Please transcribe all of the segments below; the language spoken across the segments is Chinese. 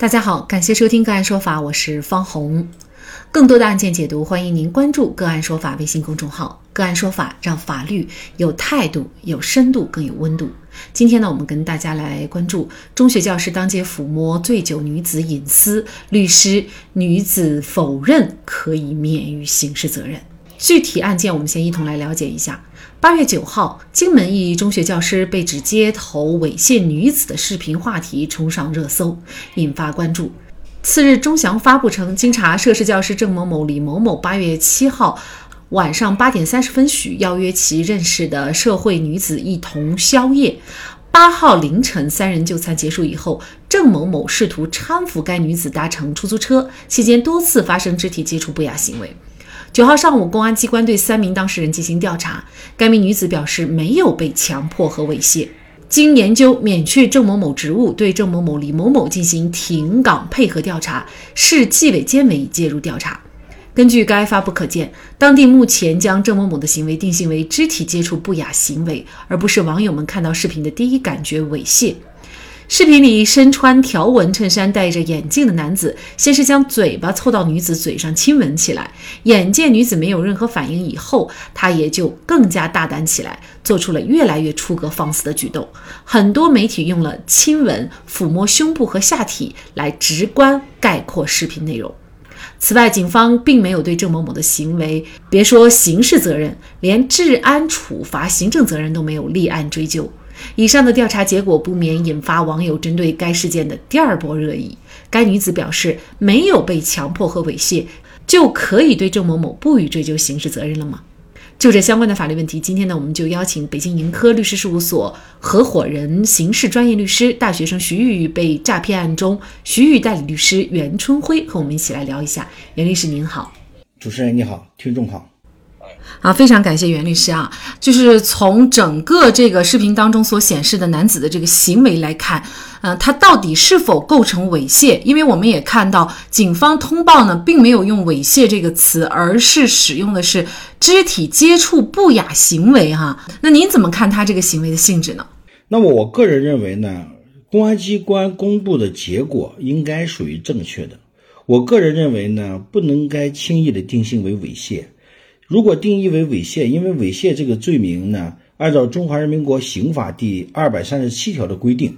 大家好，感谢收听个案说法，我是方红。更多的案件解读，欢迎您关注个案说法微信公众号。个案说法让法律有态度、有深度、更有温度。今天呢，我们跟大家来关注中学教师当街抚摸醉酒女子隐私，律师女子否认可以免于刑事责任。具体案件，我们先一同来了解一下。八月九号，荆门一中学教师被指街头猥亵女子的视频话题冲上热搜，引发关注。次日，钟祥发布称，经查，涉事教师郑某某、李某某八月七号晚上八点三十分许邀约其认识的社会女子一同宵夜。八号凌晨，三人就餐结束以后，郑某某试图搀扶该女子搭乘出租车，期间多次发生肢体接触不雅行为。九号上午，公安机关对三名当事人进行调查。该名女子表示没有被强迫和猥亵。经研究，免去郑某某职务，对郑某某、李某某进行停岗配合调查。市纪委监委介入调查。根据该发布可见，当地目前将郑某某的行为定性为肢体接触不雅行为，而不是网友们看到视频的第一感觉猥亵。视频里身穿条纹衬衫、戴着眼镜的男子，先是将嘴巴凑到女子嘴上亲吻起来。眼见女子没有任何反应以后，他也就更加大胆起来，做出了越来越出格放肆的举动。很多媒体用了亲吻、抚摸胸部和下体来直观概括视频内容。此外，警方并没有对郑某某的行为，别说刑事责任，连治安处罚、行政责任都没有立案追究。以上的调查结果不免引发网友针对该事件的第二波热议。该女子表示，没有被强迫和猥亵，就可以对郑某某不予追究刑事责任了吗？就这相关的法律问题，今天呢，我们就邀请北京盈科律师事务所合伙人、刑事专业律师、大学生徐玉玉被诈骗案中徐玉代理律师袁春辉和我们一起来聊一下。袁律师您好，主持人你好，听众好。啊，非常感谢袁律师啊！就是从整个这个视频当中所显示的男子的这个行为来看，呃，他到底是否构成猥亵？因为我们也看到警方通报呢，并没有用猥亵这个词，而是使用的是肢体接触不雅行为哈。那您怎么看他这个行为的性质呢？那么我个人认为呢，公安机关公布的结果应该属于正确的。我个人认为呢，不能该轻易的定性为猥亵。如果定义为猥亵，因为猥亵这个罪名呢，按照《中华人民国刑法》第二百三十七条的规定，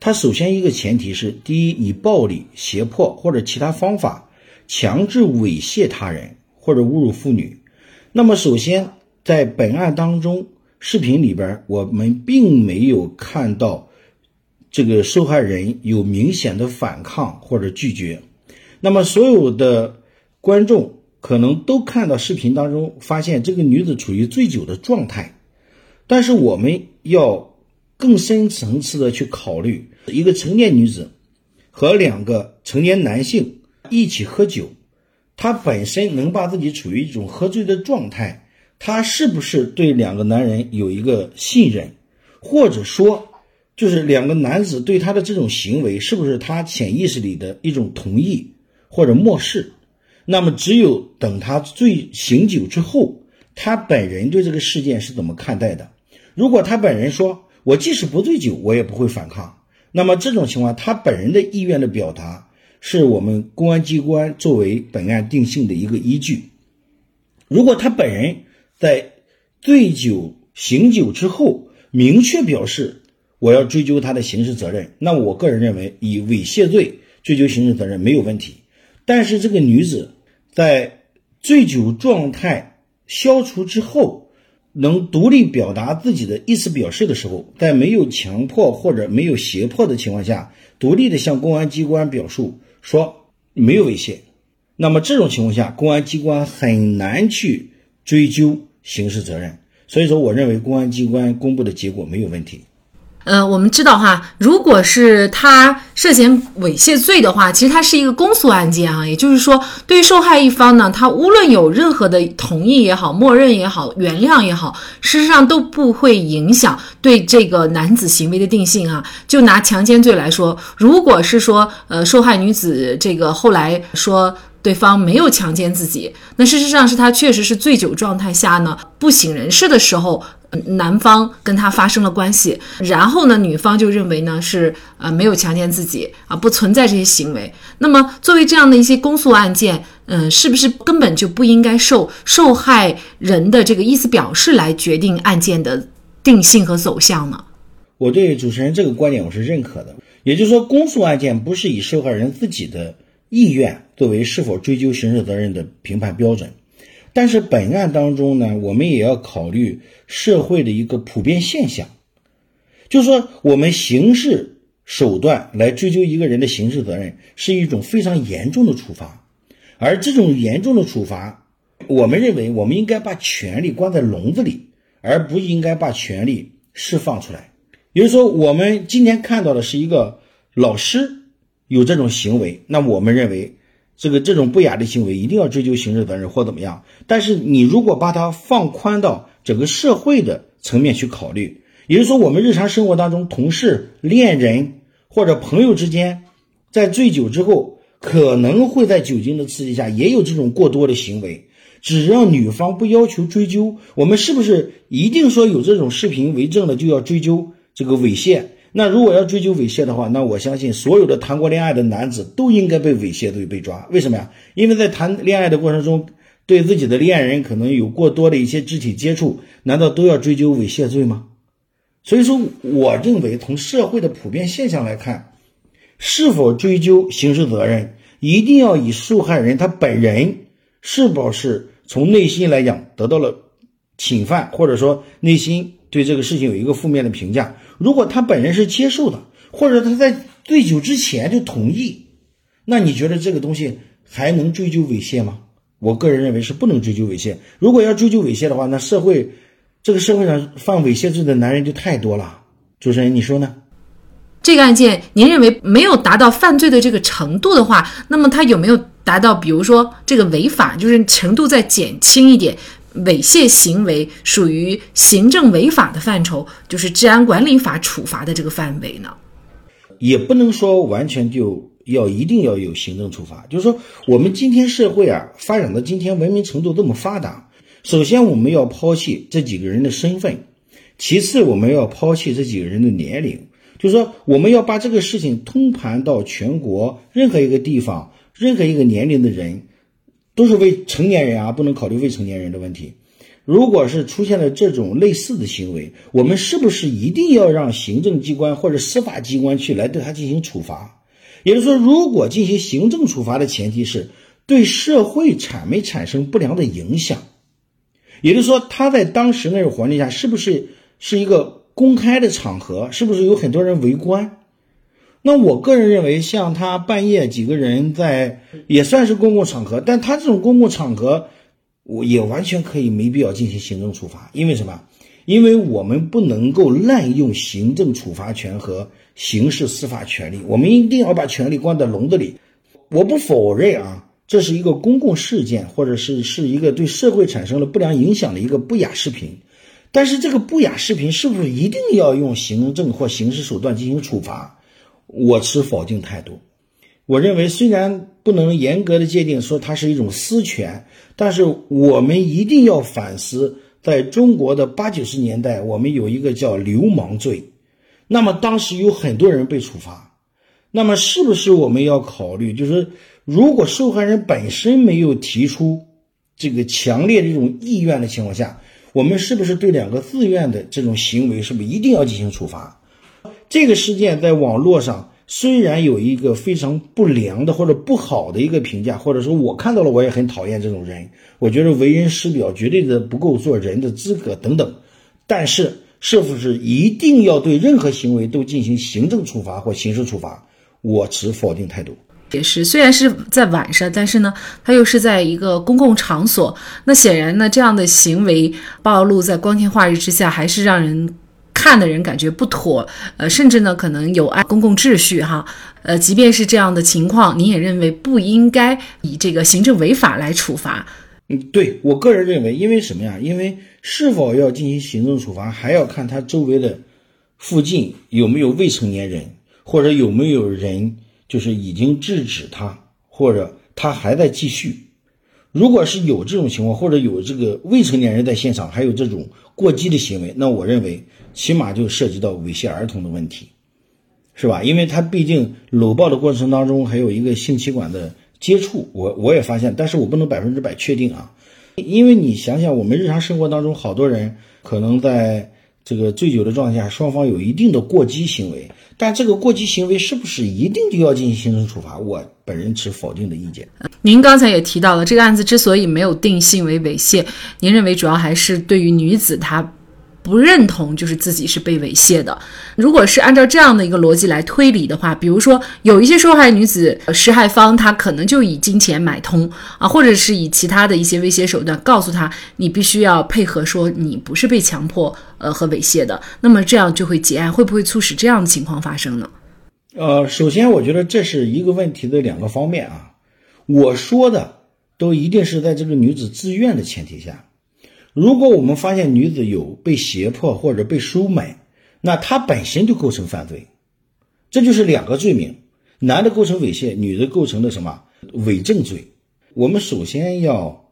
它首先一个前提是：第一，以暴力、胁迫或者其他方法强制猥亵他人或者侮辱妇女。那么，首先在本案当中，视频里边我们并没有看到这个受害人有明显的反抗或者拒绝。那么，所有的观众。可能都看到视频当中，发现这个女子处于醉酒的状态，但是我们要更深层次的去考虑，一个成年女子和两个成年男性一起喝酒，她本身能把自己处于一种喝醉的状态，她是不是对两个男人有一个信任，或者说就是两个男子对她的这种行为，是不是她潜意识里的一种同意或者漠视？那么，只有等他醉醒酒之后，他本人对这个事件是怎么看待的？如果他本人说“我即使不醉酒，我也不会反抗”，那么这种情况，他本人的意愿的表达，是我们公安机关作为本案定性的一个依据。如果他本人在醉酒醒酒之后，明确表示我要追究他的刑事责任，那我个人认为，以猥亵罪追究刑事责任没有问题。但是这个女子。在醉酒状态消除之后，能独立表达自己的意思表示的时候，在没有强迫或者没有胁迫的情况下，独立的向公安机关表述说没有猥亵，那么这种情况下，公安机关很难去追究刑事责任。所以说，我认为公安机关公布的结果没有问题。呃，我们知道哈，如果是他涉嫌猥亵罪的话，其实它是一个公诉案件啊。也就是说，对于受害一方呢，他无论有任何的同意也好、默认也好、原谅也好，事实上都不会影响对这个男子行为的定性啊。就拿强奸罪来说，如果是说，呃，受害女子这个后来说。对方没有强奸自己，那事实上是他确实是醉酒状态下呢，不省人事的时候，男方跟他发生了关系，然后呢，女方就认为呢是呃没有强奸自己啊，不存在这些行为。那么作为这样的一些公诉案件，嗯，是不是根本就不应该受受害人的这个意思表示来决定案件的定性和走向呢？我对主持人这个观点我是认可的，也就是说，公诉案件不是以受害人自己的意愿作为是否追究刑事责任的评判标准。但是本案当中呢，我们也要考虑社会的一个普遍现象，就是说，我们刑事手段来追究一个人的刑事责任是一种非常严重的处罚，而这种严重的处罚，我们认为我们应该把权力关在笼子里，而不应该把权力释放出来。也就是说，我们今天看到的是一个老师有这种行为，那我们认为。这个这种不雅的行为一定要追究刑事责任或怎么样？但是你如果把它放宽到整个社会的层面去考虑，也就是说，我们日常生活当中，同事、恋人或者朋友之间，在醉酒之后，可能会在酒精的刺激下也有这种过多的行为。只要女方不要求追究，我们是不是一定说有这种视频为证的就要追究这个猥亵？那如果要追究猥亵的话，那我相信所有的谈过恋爱的男子都应该被猥亵，罪被抓。为什么呀？因为在谈恋爱的过程中，对自己的恋人可能有过多的一些肢体接触，难道都要追究猥亵罪吗？所以说，我认为从社会的普遍现象来看，是否追究刑事责任，一定要以受害人他本人是否是从内心来讲得到了侵犯，或者说内心。对这个事情有一个负面的评价。如果他本人是接受的，或者他在醉酒之前就同意，那你觉得这个东西还能追究猥亵吗？我个人认为是不能追究猥亵。如果要追究猥亵的话，那社会这个社会上犯猥亵罪的男人就太多了。主持人，你说呢？这个案件，您认为没有达到犯罪的这个程度的话，那么他有没有达到，比如说这个违法，就是程度再减轻一点？猥亵行为属于行政违法的范畴，就是治安管理法处罚的这个范围呢？也不能说完全就要一定要有行政处罚。就是说，我们今天社会啊，发展到今天文明程度这么发达，首先我们要抛弃这几个人的身份，其次我们要抛弃这几个人的年龄。就是说，我们要把这个事情通盘到全国任何一个地方、任何一个年龄的人。都是未成年人啊，不能考虑未成年人的问题。如果是出现了这种类似的行为，我们是不是一定要让行政机关或者司法机关去来对他进行处罚？也就是说，如果进行行政处罚的前提是对社会产没产生不良的影响，也就是说，他在当时那种环境下是不是是一个公开的场合，是不是有很多人围观？那我个人认为，像他半夜几个人在，也算是公共场合，但他这种公共场合，我也完全可以没必要进行行政处罚，因为什么？因为我们不能够滥用行政处罚权和刑事司法权利，我们一定要把权力关在笼子里。我不否认啊，这是一个公共事件，或者是是一个对社会产生了不良影响的一个不雅视频，但是这个不雅视频是不是一定要用行政或刑事手段进行处罚？我持否定态度。我认为，虽然不能严格的界定说它是一种私权，但是我们一定要反思，在中国的八九十年代，我们有一个叫流氓罪，那么当时有很多人被处罚。那么，是不是我们要考虑，就是如果受害人本身没有提出这个强烈的这种意愿的情况下，我们是不是对两个自愿的这种行为，是不是一定要进行处罚？这个事件在网络上虽然有一个非常不良的或者不好的一个评价，或者说我看到了，我也很讨厌这种人，我觉得为人师表，绝对的不够做人的资格等等。但是，是不是一定要对任何行为都进行行政处罚或刑事处罚？我持否定态度。也是，虽然是在晚上，但是呢，他又是在一个公共场所，那显然呢，这样的行为暴露在光天化日之下，还是让人。看的人感觉不妥，呃，甚至呢可能有碍公共秩序哈，呃，即便是这样的情况，你也认为不应该以这个行政违法来处罚？嗯，对我个人认为，因为什么呀？因为是否要进行行政处罚，还要看他周围的附近有没有未成年人，或者有没有人就是已经制止他，或者他还在继续。如果是有这种情况，或者有这个未成年人在现场，还有这种过激的行为，那我认为起码就涉及到猥亵儿童的问题，是吧？因为他毕竟搂抱的过程当中还有一个性器官的接触，我我也发现，但是我不能百分之百确定啊，因为你想想，我们日常生活当中好多人可能在。这个醉酒的状态下，双方有一定的过激行为，但这个过激行为是不是一定就要进行行政处罚？我本人持否定的意见。您刚才也提到了，这个案子之所以没有定性为猥亵，您认为主要还是对于女子她。不认同就是自己是被猥亵的。如果是按照这样的一个逻辑来推理的话，比如说有一些受害女子施害方，她可能就以金钱买通啊，或者是以其他的一些威胁手段告诉她，你必须要配合，说你不是被强迫呃和猥亵的，那么这样就会结案，会不会促使这样的情况发生呢？呃，首先我觉得这是一个问题的两个方面啊。我说的都一定是在这个女子自愿的前提下。如果我们发现女子有被胁迫或者被收买，那她本身就构成犯罪，这就是两个罪名，男的构成猥亵，女的构成的什么伪证罪。我们首先要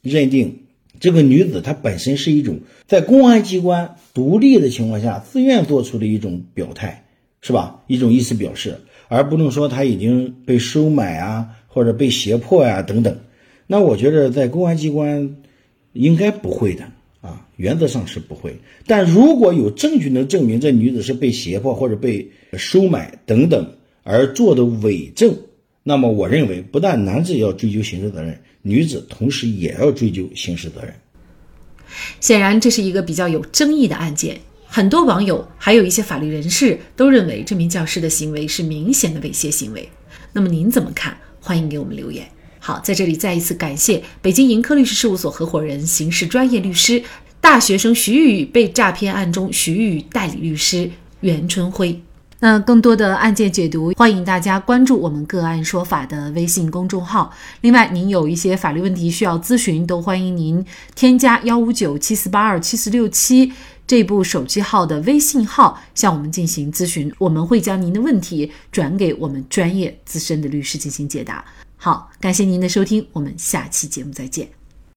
认定这个女子她本身是一种在公安机关独立的情况下自愿做出的一种表态，是吧？一种意思表示，而不能说她已经被收买啊，或者被胁迫呀等等。那我觉得在公安机关。应该不会的啊，原则上是不会。但如果有证据能证明这女子是被胁迫或者被收买等等而做的伪证，那么我认为不但男子要追究刑事责任，女子同时也要追究刑事责任。显然，这是一个比较有争议的案件，很多网友还有一些法律人士都认为这名教师的行为是明显的猥亵行为。那么您怎么看？欢迎给我们留言。好，在这里再一次感谢北京盈科律师事务所合伙人、刑事专业律师、大学生徐玉被诈骗案中徐玉代理律师袁春辉。那更多的案件解读，欢迎大家关注我们“个案说法”的微信公众号。另外，您有一些法律问题需要咨询，都欢迎您添加幺五九七四八二七四六七这部手机号的微信号向我们进行咨询，我们会将您的问题转给我们专业资深的律师进行解答。好，感谢您的收听，我们下期节目再见。